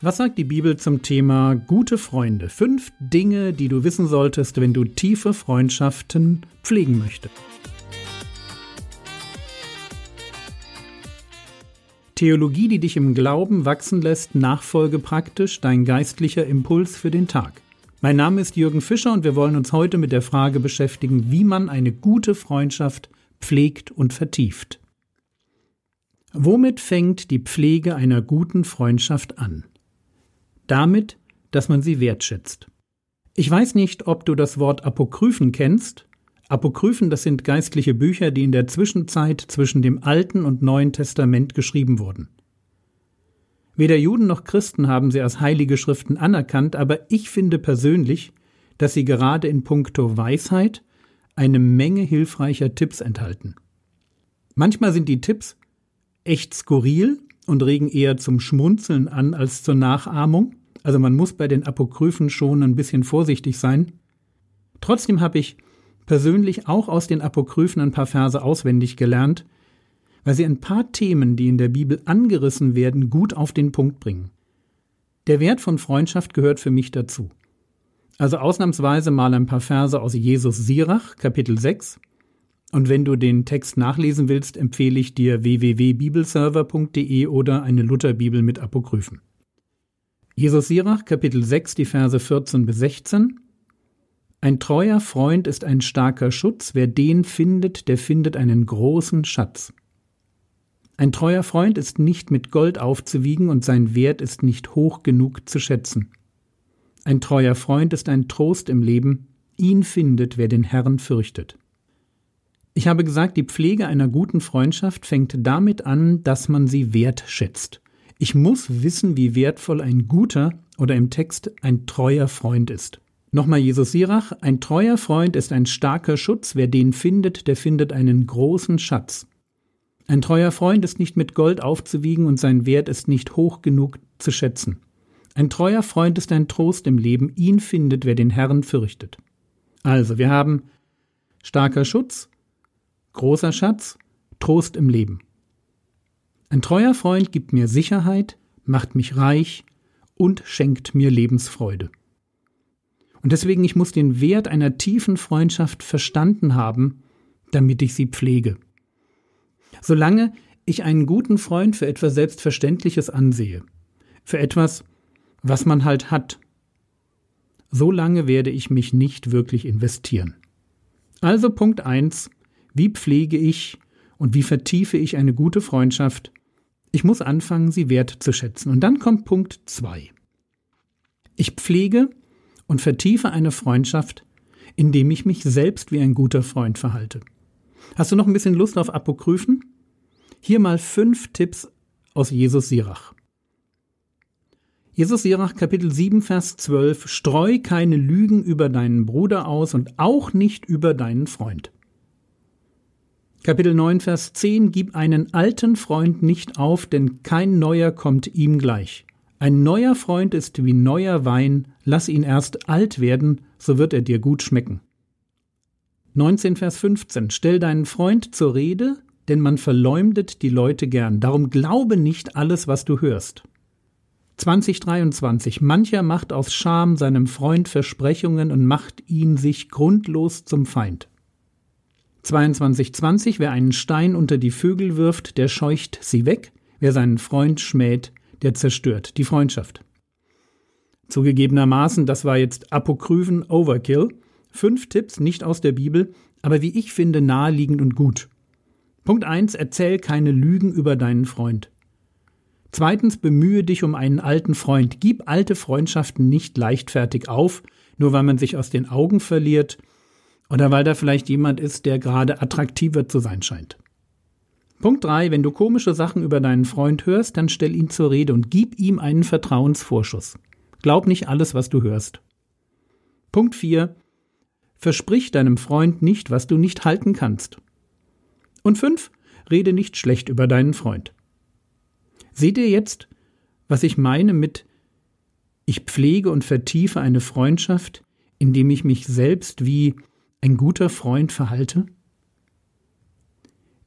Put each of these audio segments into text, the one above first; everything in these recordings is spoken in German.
Was sagt die Bibel zum Thema gute Freunde? Fünf Dinge, die du wissen solltest, wenn du tiefe Freundschaften pflegen möchtest. Theologie, die dich im Glauben wachsen lässt, nachfolge praktisch dein geistlicher Impuls für den Tag. Mein Name ist Jürgen Fischer und wir wollen uns heute mit der Frage beschäftigen, wie man eine gute Freundschaft pflegt und vertieft. Womit fängt die Pflege einer guten Freundschaft an? Damit, dass man sie wertschätzt. Ich weiß nicht, ob du das Wort Apokryphen kennst. Apokryphen, das sind geistliche Bücher, die in der Zwischenzeit zwischen dem Alten und Neuen Testament geschrieben wurden. Weder Juden noch Christen haben sie als heilige Schriften anerkannt, aber ich finde persönlich, dass sie gerade in puncto Weisheit eine Menge hilfreicher Tipps enthalten. Manchmal sind die Tipps echt skurril und regen eher zum Schmunzeln an als zur Nachahmung. Also man muss bei den Apokryphen schon ein bisschen vorsichtig sein. Trotzdem habe ich persönlich auch aus den Apokryphen ein paar Verse auswendig gelernt, weil sie ein paar Themen, die in der Bibel angerissen werden, gut auf den Punkt bringen. Der Wert von Freundschaft gehört für mich dazu. Also ausnahmsweise mal ein paar Verse aus Jesus Sirach, Kapitel 6. Und wenn du den Text nachlesen willst, empfehle ich dir www.bibelserver.de oder eine Lutherbibel mit Apokryphen. Jesus Sirach, Kapitel 6, die Verse 14 bis 16. Ein treuer Freund ist ein starker Schutz, wer den findet, der findet einen großen Schatz. Ein treuer Freund ist nicht mit Gold aufzuwiegen und sein Wert ist nicht hoch genug zu schätzen. Ein treuer Freund ist ein Trost im Leben, ihn findet, wer den Herrn fürchtet. Ich habe gesagt, die Pflege einer guten Freundschaft fängt damit an, dass man sie wertschätzt. Ich muss wissen, wie wertvoll ein guter oder im Text ein treuer Freund ist. Nochmal Jesus Sirach, ein treuer Freund ist ein starker Schutz, wer den findet, der findet einen großen Schatz. Ein treuer Freund ist nicht mit Gold aufzuwiegen und sein Wert ist nicht hoch genug zu schätzen. Ein treuer Freund ist ein Trost im Leben, ihn findet, wer den Herrn fürchtet. Also, wir haben starker Schutz, großer Schatz, Trost im Leben. Ein treuer Freund gibt mir Sicherheit, macht mich reich und schenkt mir Lebensfreude. Und deswegen, ich muss den Wert einer tiefen Freundschaft verstanden haben, damit ich sie pflege. Solange ich einen guten Freund für etwas Selbstverständliches ansehe, für etwas, was man halt hat, so lange werde ich mich nicht wirklich investieren. Also Punkt eins: Wie pflege ich und wie vertiefe ich eine gute Freundschaft, ich muss anfangen, sie wertzuschätzen. Und dann kommt Punkt zwei. Ich pflege und vertiefe eine Freundschaft, indem ich mich selbst wie ein guter Freund verhalte. Hast du noch ein bisschen Lust auf Apokryphen? Hier mal fünf Tipps aus Jesus Sirach. Jesus Sirach Kapitel 7 Vers 12 Streu keine Lügen über deinen Bruder aus und auch nicht über deinen Freund. Kapitel 9, Vers 10 Gib einen alten Freund nicht auf, denn kein neuer kommt ihm gleich. Ein neuer Freund ist wie neuer Wein, lass ihn erst alt werden, so wird er dir gut schmecken. 19 Vers 15 Stell deinen Freund zur Rede, denn man verleumdet die Leute gern, darum glaube nicht alles, was du hörst. 2023 Mancher macht aus Scham seinem Freund Versprechungen und macht ihn sich grundlos zum Feind. 2220, wer einen Stein unter die Vögel wirft, der scheucht sie weg, wer seinen Freund schmäht, der zerstört die Freundschaft. Zugegebenermaßen, das war jetzt Apokryphen Overkill. Fünf Tipps nicht aus der Bibel, aber wie ich finde, naheliegend und gut. Punkt 1. Erzähl keine Lügen über deinen Freund. Zweitens, bemühe dich um einen alten Freund. Gib alte Freundschaften nicht leichtfertig auf, nur weil man sich aus den Augen verliert oder weil da vielleicht jemand ist, der gerade attraktiver zu sein scheint. Punkt 3. Wenn du komische Sachen über deinen Freund hörst, dann stell ihn zur Rede und gib ihm einen Vertrauensvorschuss. Glaub nicht alles, was du hörst. Punkt 4. Versprich deinem Freund nicht, was du nicht halten kannst. Und 5. Rede nicht schlecht über deinen Freund. Seht ihr jetzt, was ich meine mit ich pflege und vertiefe eine Freundschaft, indem ich mich selbst wie ein guter Freund verhalte?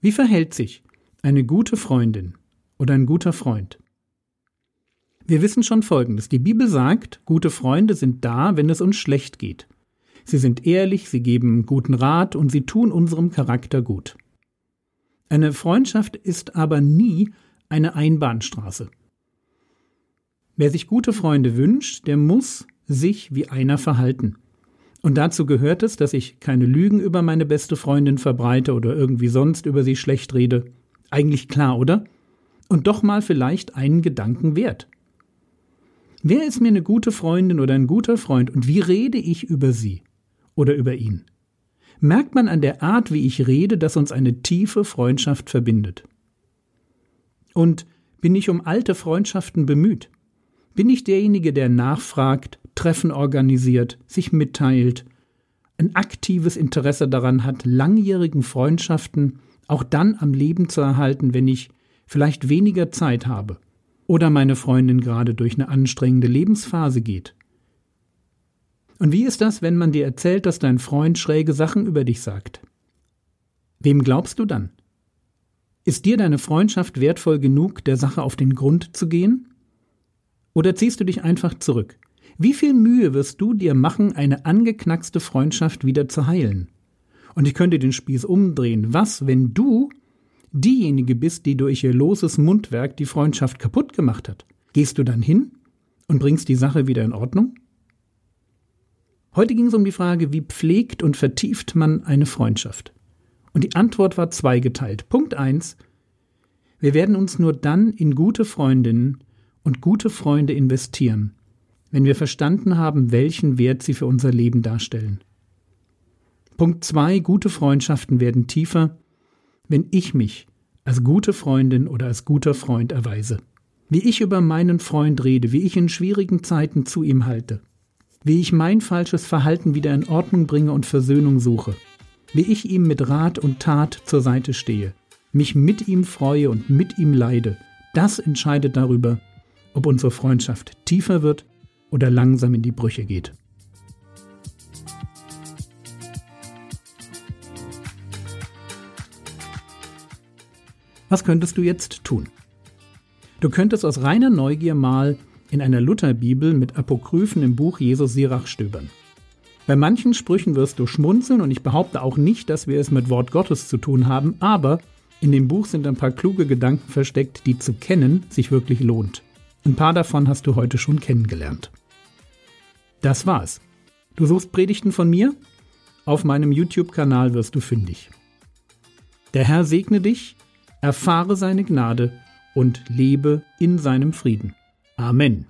Wie verhält sich eine gute Freundin oder ein guter Freund? Wir wissen schon Folgendes. Die Bibel sagt, gute Freunde sind da, wenn es uns schlecht geht. Sie sind ehrlich, sie geben guten Rat und sie tun unserem Charakter gut. Eine Freundschaft ist aber nie eine Einbahnstraße. Wer sich gute Freunde wünscht, der muss sich wie einer verhalten. Und dazu gehört es, dass ich keine Lügen über meine beste Freundin verbreite oder irgendwie sonst über sie schlecht rede. Eigentlich klar, oder? Und doch mal vielleicht einen Gedanken wert. Wer ist mir eine gute Freundin oder ein guter Freund und wie rede ich über sie oder über ihn? Merkt man an der Art, wie ich rede, dass uns eine tiefe Freundschaft verbindet. Und bin ich um alte Freundschaften bemüht? Bin ich derjenige, der nachfragt, Treffen organisiert, sich mitteilt, ein aktives Interesse daran hat, langjährigen Freundschaften auch dann am Leben zu erhalten, wenn ich vielleicht weniger Zeit habe oder meine Freundin gerade durch eine anstrengende Lebensphase geht. Und wie ist das, wenn man dir erzählt, dass dein Freund schräge Sachen über dich sagt? Wem glaubst du dann? Ist dir deine Freundschaft wertvoll genug, der Sache auf den Grund zu gehen? Oder ziehst du dich einfach zurück? Wie viel Mühe wirst du dir machen, eine angeknackste Freundschaft wieder zu heilen? Und ich könnte den Spieß umdrehen. Was, wenn du diejenige bist, die durch ihr loses Mundwerk die Freundschaft kaputt gemacht hat? Gehst du dann hin und bringst die Sache wieder in Ordnung? Heute ging es um die Frage, wie pflegt und vertieft man eine Freundschaft? Und die Antwort war zweigeteilt. Punkt eins: Wir werden uns nur dann in gute Freundinnen und gute Freunde investieren, wenn wir verstanden haben, welchen Wert sie für unser Leben darstellen. Punkt zwei: Gute Freundschaften werden tiefer, wenn ich mich als gute Freundin oder als guter Freund erweise. Wie ich über meinen Freund rede, wie ich in schwierigen Zeiten zu ihm halte, wie ich mein falsches Verhalten wieder in Ordnung bringe und Versöhnung suche, wie ich ihm mit Rat und Tat zur Seite stehe, mich mit ihm freue und mit ihm leide, das entscheidet darüber, ob unsere Freundschaft tiefer wird oder langsam in die Brüche geht. Was könntest du jetzt tun? Du könntest aus reiner Neugier mal in einer Lutherbibel mit Apokryphen im Buch Jesus Sirach stöbern. Bei manchen Sprüchen wirst du schmunzeln und ich behaupte auch nicht, dass wir es mit Wort Gottes zu tun haben, aber in dem Buch sind ein paar kluge Gedanken versteckt, die zu kennen sich wirklich lohnt. Ein paar davon hast du heute schon kennengelernt. Das war's. Du suchst Predigten von mir? Auf meinem YouTube-Kanal wirst du fündig. Der Herr segne dich erfahre seine Gnade und lebe in seinem Frieden. Amen.